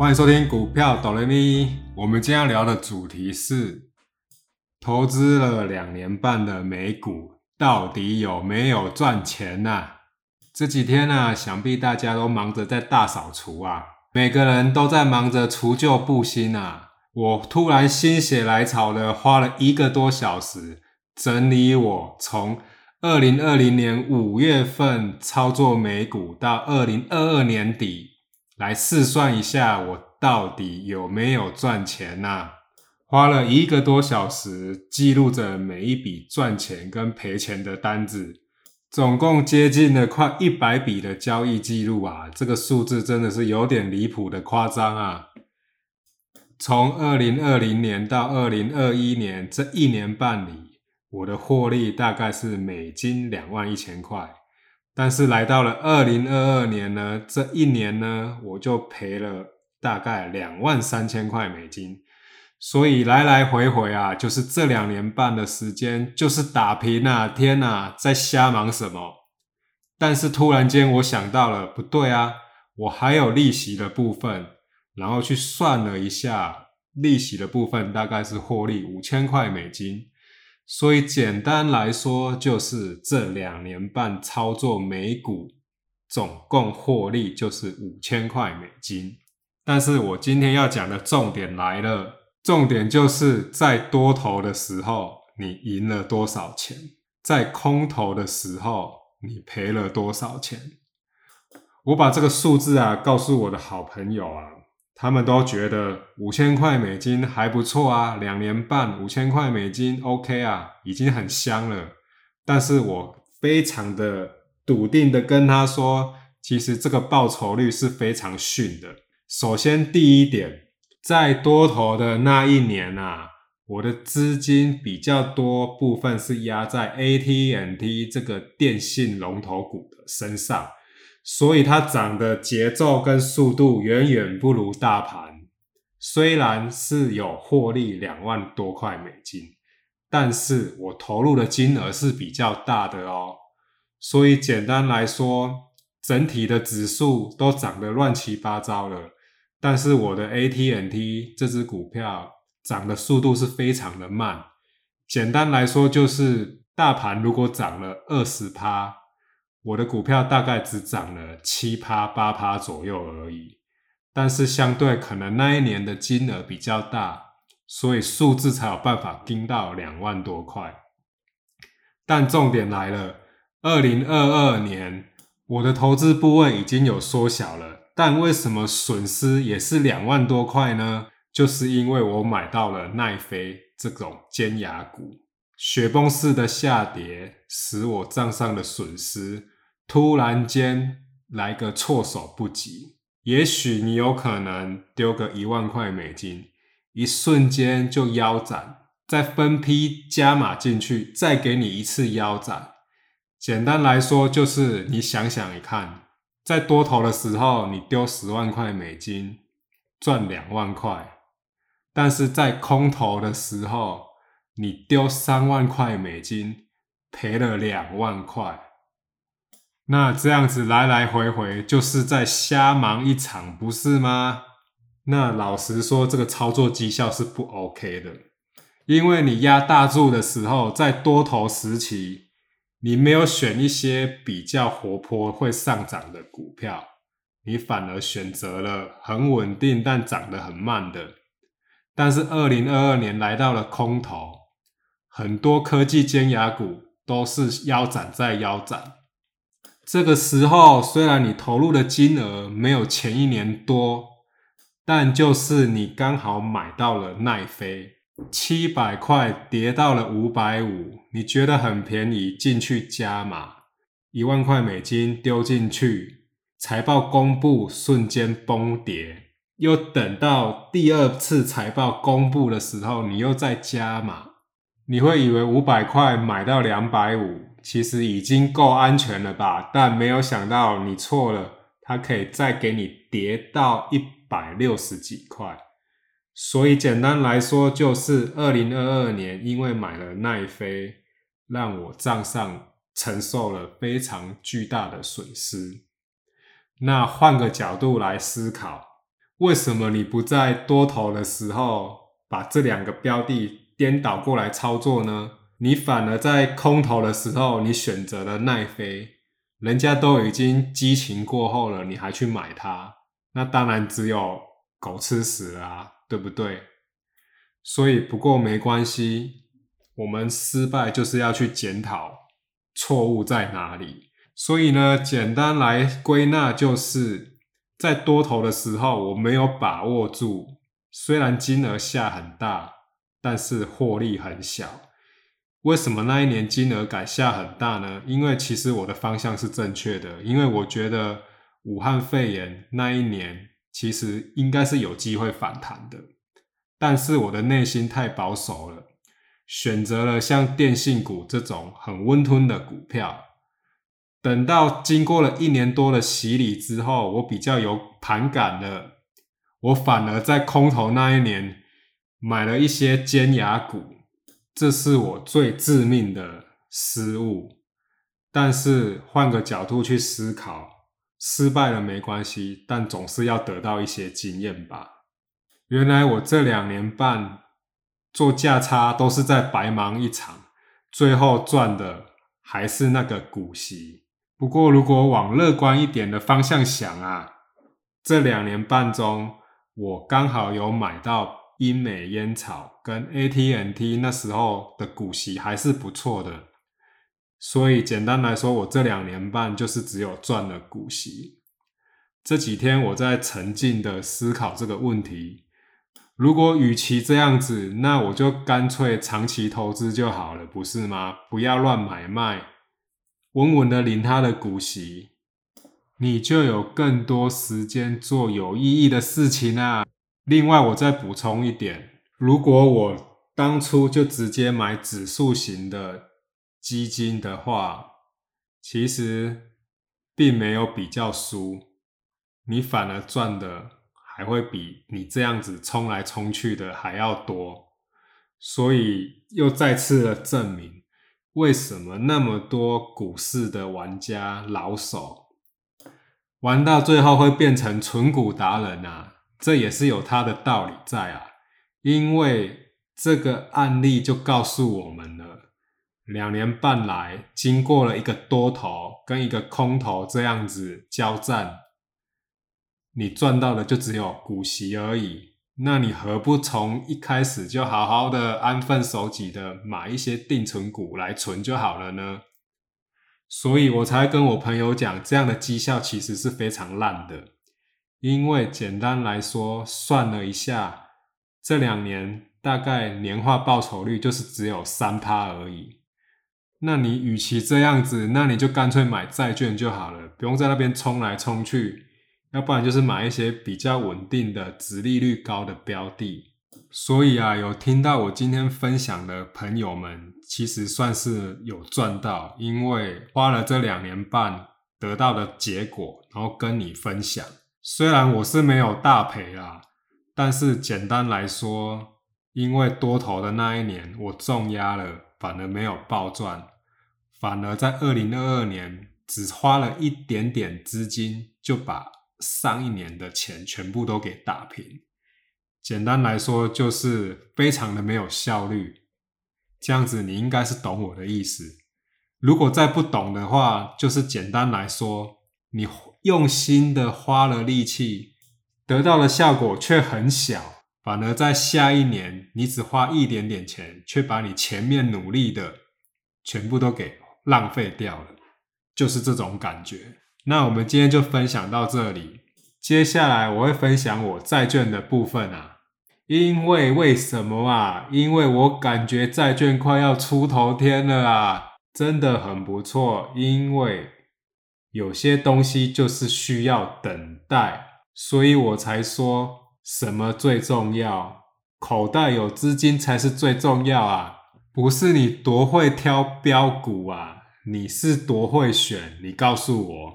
欢迎收听股票哆啦咪。我们今天聊的主题是：投资了两年半的美股到底有没有赚钱呢？这几天呢，想必大家都忙着在大扫除啊，每个人都在忙着除旧布新啊。我突然心血来潮的，花了一个多小时整理我从二零二零年五月份操作美股到二零二二年底。来试算一下，我到底有没有赚钱呐？花了一个多小时记录着每一笔赚钱跟赔钱的单子，总共接近了快一百笔的交易记录啊！这个数字真的是有点离谱的夸张啊！从二零二零年到二零二一年这一年半里，我的获利大概是美金两万一千块。但是来到了二零二二年呢，这一年呢，我就赔了大概两万三千块美金，所以来来回回啊，就是这两年半的时间，就是打平啊，天哪，在瞎忙什么？但是突然间我想到了，不对啊，我还有利息的部分，然后去算了一下，利息的部分大概是获利五千块美金。所以简单来说，就是这两年半操作美股，总共获利就是五千块美金。但是我今天要讲的重点来了，重点就是在多头的时候你赢了多少钱，在空头的时候你赔了多少钱？我把这个数字啊，告诉我的好朋友啊。他们都觉得五千块美金还不错啊，两年半五千块美金，OK 啊，已经很香了。但是我非常的笃定的跟他说，其实这个报酬率是非常逊的。首先第一点，在多头的那一年呐，我的资金比较多部分是压在 AT&T 这个电信龙头股的身上。所以它涨的节奏跟速度远远不如大盘，虽然是有获利两万多块美金，但是我投入的金额是比较大的哦。所以简单来说，整体的指数都涨得乱七八糟了，但是我的 AT&T 这只股票涨的速度是非常的慢。简单来说，就是大盘如果涨了二十趴。我的股票大概只涨了七趴八趴左右而已，但是相对可能那一年的金额比较大，所以数字才有办法盯到两万多块。但重点来了，二零二二年我的投资部位已经有缩小了，但为什么损失也是两万多块呢？就是因为我买到了奈飞这种尖牙股。雪崩式的下跌使我账上的损失突然间来个措手不及。也许你有可能丢个一万块美金，一瞬间就腰斩，再分批加码进去，再给你一次腰斩。简单来说，就是你想想一看，在多头的时候你丢十万块美金赚两万块，但是在空头的时候。你丢三万块美金，赔了两万块，那这样子来来回回就是在瞎忙一场，不是吗？那老实说，这个操作绩效是不 OK 的，因为你压大注的时候，在多头时期，你没有选一些比较活泼会上涨的股票，你反而选择了很稳定但涨得很慢的，但是二零二二年来到了空头。很多科技尖牙股都是腰斩再腰斩。这个时候，虽然你投入的金额没有前一年多，但就是你刚好买到了奈飞，七百块跌到了五百五，你觉得很便宜，进去加码，一万块美金丢进去。财报公布瞬间崩跌，又等到第二次财报公布的时候，你又再加码。你会以为五百块买到两百五，其实已经够安全了吧？但没有想到你错了，它可以再给你跌到一百六十几块。所以简单来说，就是二零二二年因为买了奈飞，让我账上承受了非常巨大的损失。那换个角度来思考，为什么你不在多头的时候把这两个标的？颠倒过来操作呢？你反而在空头的时候，你选择了耐飞，人家都已经激情过后了，你还去买它，那当然只有狗吃屎啊，对不对？所以不过没关系，我们失败就是要去检讨错误在哪里。所以呢，简单来归纳，就是在多头的时候我没有把握住，虽然金额下很大。但是获利很小，为什么那一年金额改下很大呢？因为其实我的方向是正确的，因为我觉得武汉肺炎那一年其实应该是有机会反弹的，但是我的内心太保守了，选择了像电信股这种很温吞的股票。等到经过了一年多的洗礼之后，我比较有盘感了，我反而在空头那一年。买了一些尖牙股，这是我最致命的失误。但是换个角度去思考，失败了没关系，但总是要得到一些经验吧。原来我这两年半做价差都是在白忙一场，最后赚的还是那个股息。不过如果往乐观一点的方向想啊，这两年半中我刚好有买到。英美烟草跟 AT&T 那时候的股息还是不错的，所以简单来说，我这两年半就是只有赚了股息。这几天我在沉静的思考这个问题：，如果与其这样子，那我就干脆长期投资就好了，不是吗？不要乱买卖，稳稳的领他的股息，你就有更多时间做有意义的事情啊。另外，我再补充一点：如果我当初就直接买指数型的基金的话，其实并没有比较输，你反而赚的还会比你这样子冲来冲去的还要多。所以又再次的证明，为什么那么多股市的玩家老手，玩到最后会变成纯股达人啊！这也是有它的道理在啊，因为这个案例就告诉我们了：两年半来，经过了一个多头跟一个空头这样子交战，你赚到的就只有股息而已。那你何不从一开始就好好的安分守己的买一些定存股来存就好了呢？所以我才跟我朋友讲，这样的绩效其实是非常烂的。因为简单来说，算了一下，这两年大概年化报酬率就是只有三趴而已。那你与其这样子，那你就干脆买债券就好了，不用在那边冲来冲去。要不然就是买一些比较稳定的、值利率高的标的。所以啊，有听到我今天分享的朋友们，其实算是有赚到，因为花了这两年半得到的结果，然后跟你分享。虽然我是没有大赔啦，但是简单来说，因为多头的那一年我重压了，反而没有暴赚，反而在二零二二年只花了一点点资金就把上一年的钱全部都给打平。简单来说就是非常的没有效率。这样子你应该是懂我的意思。如果再不懂的话，就是简单来说，你。用心的花了力气，得到的效果却很小，反而在下一年你只花一点点钱，却把你前面努力的全部都给浪费掉了，就是这种感觉。那我们今天就分享到这里，接下来我会分享我债券的部分啊，因为为什么啊？因为我感觉债券快要出头天了啊，真的很不错，因为。有些东西就是需要等待，所以我才说什么最重要，口袋有资金才是最重要啊，不是你多会挑标股啊，你是多会选？你告诉我，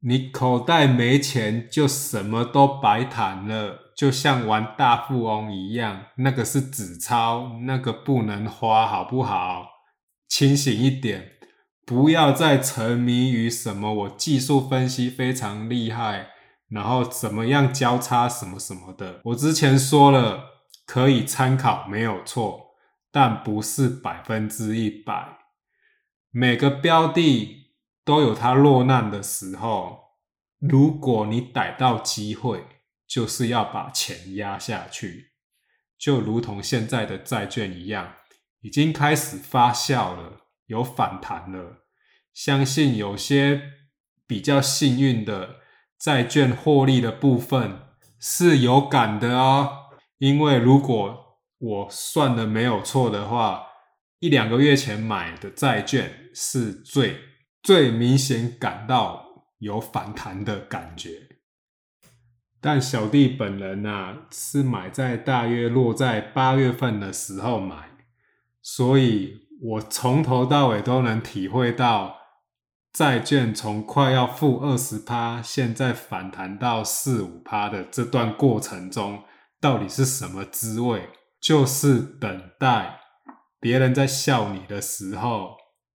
你口袋没钱就什么都白谈了，就像玩大富翁一样，那个是纸钞，那个不能花，好不好？清醒一点。不要再沉迷于什么我技术分析非常厉害，然后怎么样交叉什么什么的。我之前说了，可以参考没有错，但不是百分之一百。每个标的都有它落难的时候，如果你逮到机会，就是要把钱压下去，就如同现在的债券一样，已经开始发酵了。有反弹了，相信有些比较幸运的债券获利的部分是有感的啊。因为如果我算的没有错的话，一两个月前买的债券是最最明显感到有反弹的感觉。但小弟本人呢，是买在大约落在八月份的时候买，所以。我从头到尾都能体会到，债券从快要负二十趴，现在反弹到四五趴的这段过程中，到底是什么滋味？就是等待别人在笑你的时候，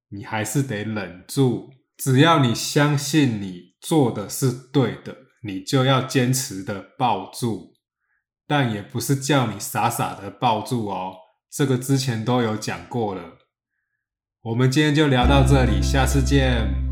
你还是得忍住。只要你相信你做的是对的，你就要坚持的抱住。但也不是叫你傻傻的抱住哦，这个之前都有讲过了。我们今天就聊到这里，下次见。